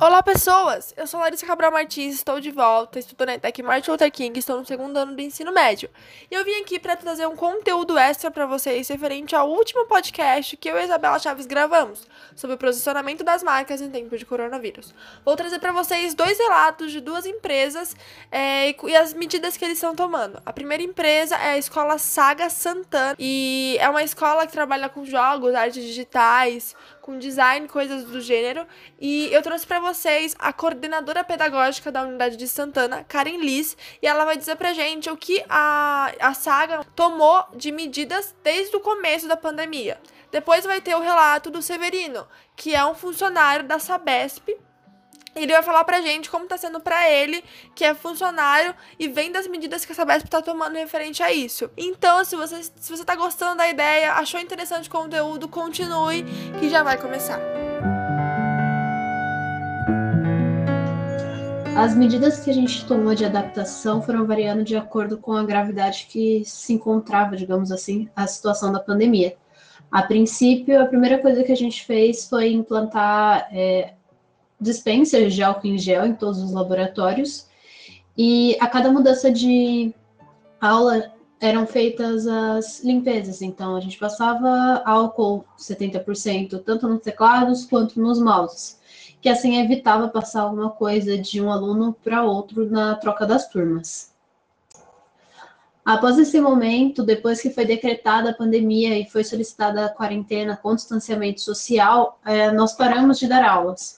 Olá, pessoas! Eu sou Larissa Cabral Martins, estou de volta, estudo na ETEC Martin Luther King, estou no segundo ano do ensino médio. E eu vim aqui para trazer um conteúdo extra para vocês referente ao último podcast que eu e a Isabela Chaves gravamos, sobre o posicionamento das marcas em tempo de coronavírus. Vou trazer para vocês dois relatos de duas empresas é, e as medidas que eles estão tomando. A primeira empresa é a escola Saga Santana, e é uma escola que trabalha com jogos, artes digitais, com design, coisas do gênero. E eu trouxe para vocês a coordenadora pedagógica da unidade de Santana, Karen Liz, e ela vai dizer pra gente o que a, a saga tomou de medidas desde o começo da pandemia. Depois vai ter o relato do Severino, que é um funcionário da Sabesp ele vai falar pra gente como tá sendo pra ele, que é funcionário, e vem das medidas que a Sabesp tá tomando referente a isso. Então, se você, se você tá gostando da ideia, achou interessante o conteúdo, continue, que já vai começar. As medidas que a gente tomou de adaptação foram variando de acordo com a gravidade que se encontrava, digamos assim, a situação da pandemia. A princípio, a primeira coisa que a gente fez foi implantar é, dispensers de álcool em gel em todos os laboratórios. E a cada mudança de aula eram feitas as limpezas. Então, a gente passava álcool 70%, tanto nos teclados quanto nos mouses, que assim evitava passar alguma coisa de um aluno para outro na troca das turmas. Após esse momento, depois que foi decretada a pandemia e foi solicitada a quarentena com distanciamento social, eh, nós paramos de dar aulas.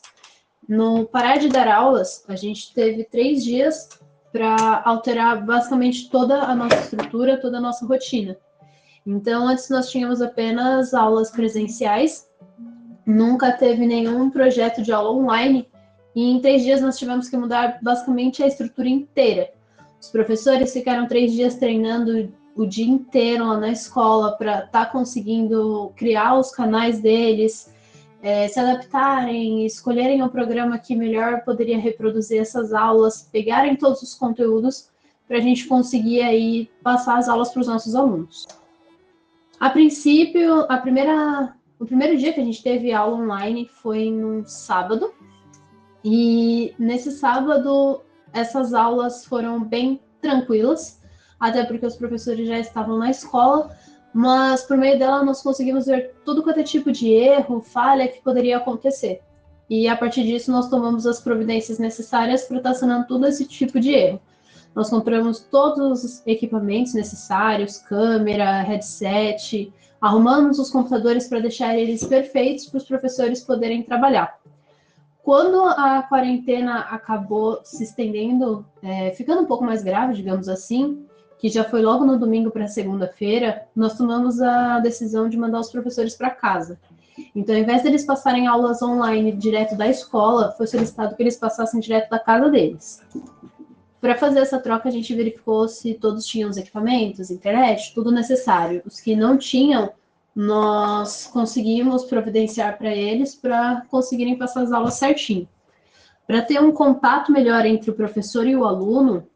No parar de dar aulas, a gente teve três dias para alterar basicamente toda a nossa estrutura, toda a nossa rotina. Então, antes nós tínhamos apenas aulas presenciais, nunca teve nenhum projeto de aula online, e em três dias nós tivemos que mudar basicamente a estrutura inteira. Os professores ficaram três dias treinando o dia inteiro lá na escola para estar tá conseguindo criar os canais deles, é, se adaptarem, escolherem o programa que melhor poderia reproduzir essas aulas, pegarem todos os conteúdos para a gente conseguir aí passar as aulas para os nossos alunos. A princípio, a primeira, o primeiro dia que a gente teve aula online foi no sábado, e nesse sábado essas aulas foram bem tranquilas, até porque os professores já estavam na escola, mas por meio dela nós conseguimos ver todo quanto é tipo de erro, falha que poderia acontecer. E a partir disso nós tomamos as providências necessárias para estar sanando todo esse tipo de erro. Nós compramos todos os equipamentos necessários, câmera, headset, arrumamos os computadores para deixar eles perfeitos para os professores poderem trabalhar. Quando a quarentena acabou se estendendo, é, ficando um pouco mais grave, digamos assim, que já foi logo no domingo para segunda-feira, nós tomamos a decisão de mandar os professores para casa. Então, ao invés deles passarem aulas online direto da escola, foi solicitado que eles passassem direto da casa deles. Para fazer essa troca, a gente verificou se todos tinham os equipamentos, internet, tudo necessário. Os que não tinham, nós conseguimos providenciar para eles para conseguirem passar as aulas certinho. Para ter um contato melhor entre o professor e o aluno,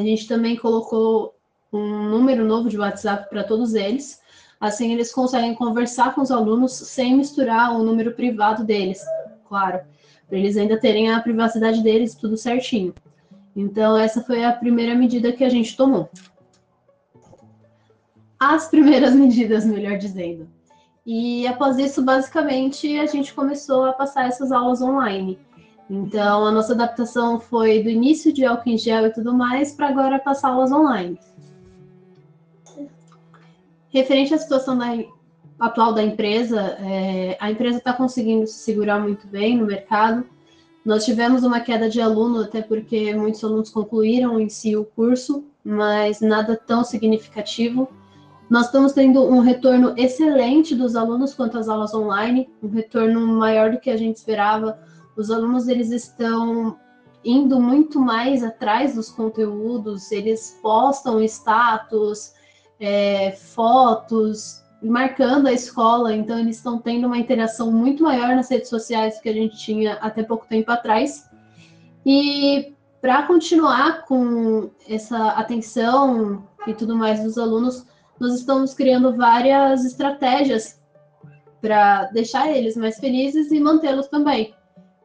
a gente também colocou um número novo de WhatsApp para todos eles. Assim, eles conseguem conversar com os alunos sem misturar o número privado deles, claro, para eles ainda terem a privacidade deles tudo certinho. Então, essa foi a primeira medida que a gente tomou. As primeiras medidas, melhor dizendo. E após isso, basicamente, a gente começou a passar essas aulas online. Então, a nossa adaptação foi do início de álcool em gel e tudo mais para agora passar aulas online. Referente à situação da, atual da empresa, é, a empresa está conseguindo se segurar muito bem no mercado. Nós tivemos uma queda de aluno, até porque muitos alunos concluíram em si o curso, mas nada tão significativo. Nós estamos tendo um retorno excelente dos alunos quanto às aulas online, um retorno maior do que a gente esperava os alunos eles estão indo muito mais atrás dos conteúdos, eles postam status, é, fotos, marcando a escola, então eles estão tendo uma interação muito maior nas redes sociais que a gente tinha até pouco tempo atrás. E para continuar com essa atenção e tudo mais dos alunos, nós estamos criando várias estratégias para deixar eles mais felizes e mantê-los também.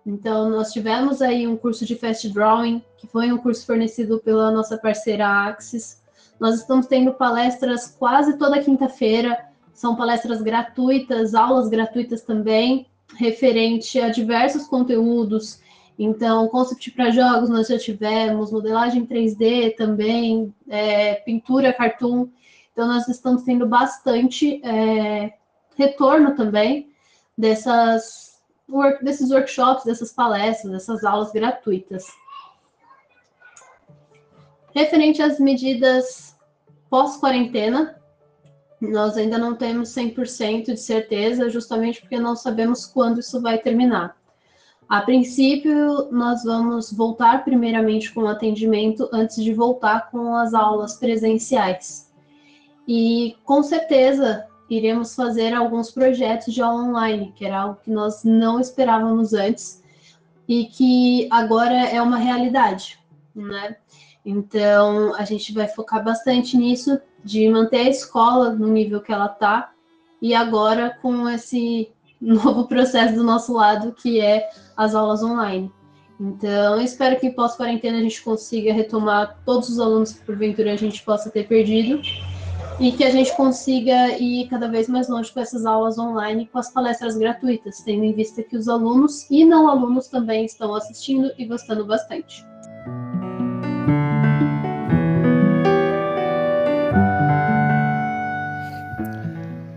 Então, nós tivemos aí um curso de Fast Drawing, que foi um curso fornecido pela nossa parceira Axis. Nós estamos tendo palestras quase toda quinta-feira, são palestras gratuitas, aulas gratuitas também, referente a diversos conteúdos. Então, concept para jogos nós já tivemos, modelagem 3D também, é, pintura, cartoon. Então, nós estamos tendo bastante é, retorno também dessas, work, desses workshops, dessas palestras, dessas aulas gratuitas. Referente às medidas pós-quarentena, nós ainda não temos 100% de certeza, justamente porque não sabemos quando isso vai terminar. A princípio, nós vamos voltar primeiramente com o atendimento antes de voltar com as aulas presenciais. E com certeza iremos fazer alguns projetos de aula online, que era algo que nós não esperávamos antes e que agora é uma realidade, né? Então, a gente vai focar bastante nisso, de manter a escola no nível que ela está, e agora com esse novo processo do nosso lado, que é as aulas online. Então, espero que pós-quarentena a gente consiga retomar todos os alunos que porventura a gente possa ter perdido e que a gente consiga ir cada vez mais longe com essas aulas online, com as palestras gratuitas, tendo em vista que os alunos e não alunos também estão assistindo e gostando bastante.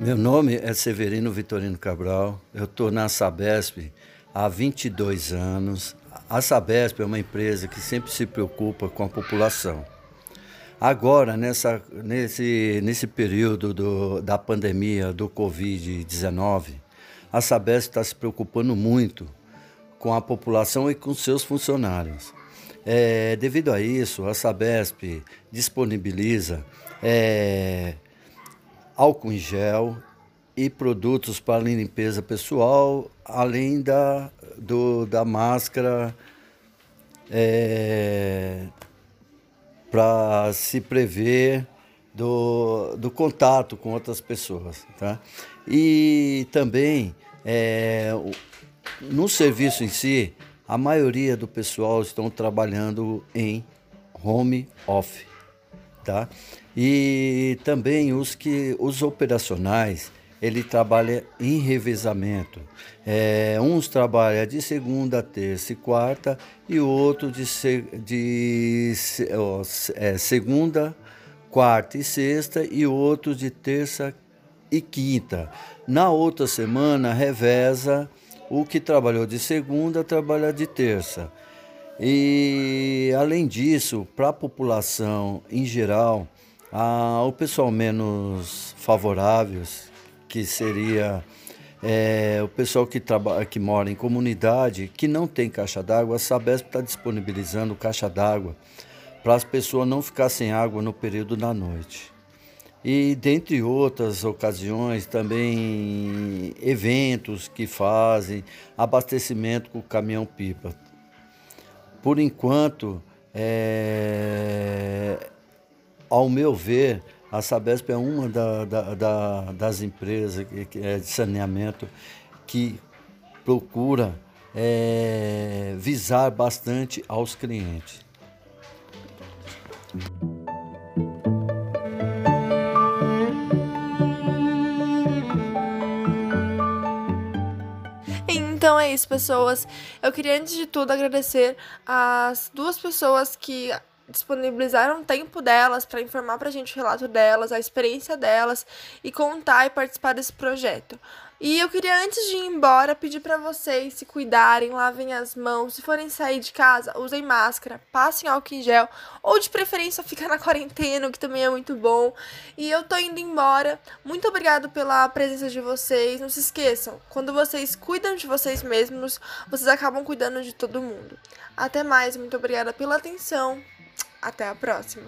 Meu nome é Severino Vitorino Cabral, eu estou na Sabesp há 22 anos. A Sabesp é uma empresa que sempre se preocupa com a população. Agora, nessa, nesse, nesse período do, da pandemia do Covid-19, a Sabesp está se preocupando muito com a população e com seus funcionários. É, devido a isso, a Sabesp disponibiliza é, álcool em gel e produtos para limpeza pessoal, além da, do, da máscara é, para se prever do, do contato com outras pessoas. Tá? E também, é, no serviço em si, a maioria do pessoal estão trabalhando em home office. Tá? E também os que os operacionais, ele trabalha em revezamento. É, uns trabalham de segunda, terça e quarta e outro de, de ó, é, segunda, quarta e sexta e outro de terça e quinta. Na outra semana reveza o que trabalhou de segunda trabalha de terça. E além disso, para a população em geral, ah, o pessoal menos favoráveis, que seria é, o pessoal que, trabalha, que mora em comunidade, que não tem caixa d'água, a Sabesp está disponibilizando caixa d'água para as pessoas não ficar sem água no período da noite. E dentre outras ocasiões, também eventos que fazem, abastecimento com caminhão-pipa. Por enquanto, é, ao meu ver, a Sabesp é uma da, da, da, das empresas é de saneamento que procura é, visar bastante aos clientes. Então é isso, pessoas. Eu queria, antes de tudo, agradecer as duas pessoas que disponibilizaram tempo delas para informar para a gente o relato delas, a experiência delas e contar e participar desse projeto. E eu queria, antes de ir embora, pedir para vocês se cuidarem, lavem as mãos, se forem sair de casa, usem máscara, passem álcool em gel, ou de preferência ficar na quarentena, que também é muito bom. E eu tô indo embora. Muito obrigado pela presença de vocês. Não se esqueçam, quando vocês cuidam de vocês mesmos, vocês acabam cuidando de todo mundo. Até mais, muito obrigada pela atenção. Até a próxima!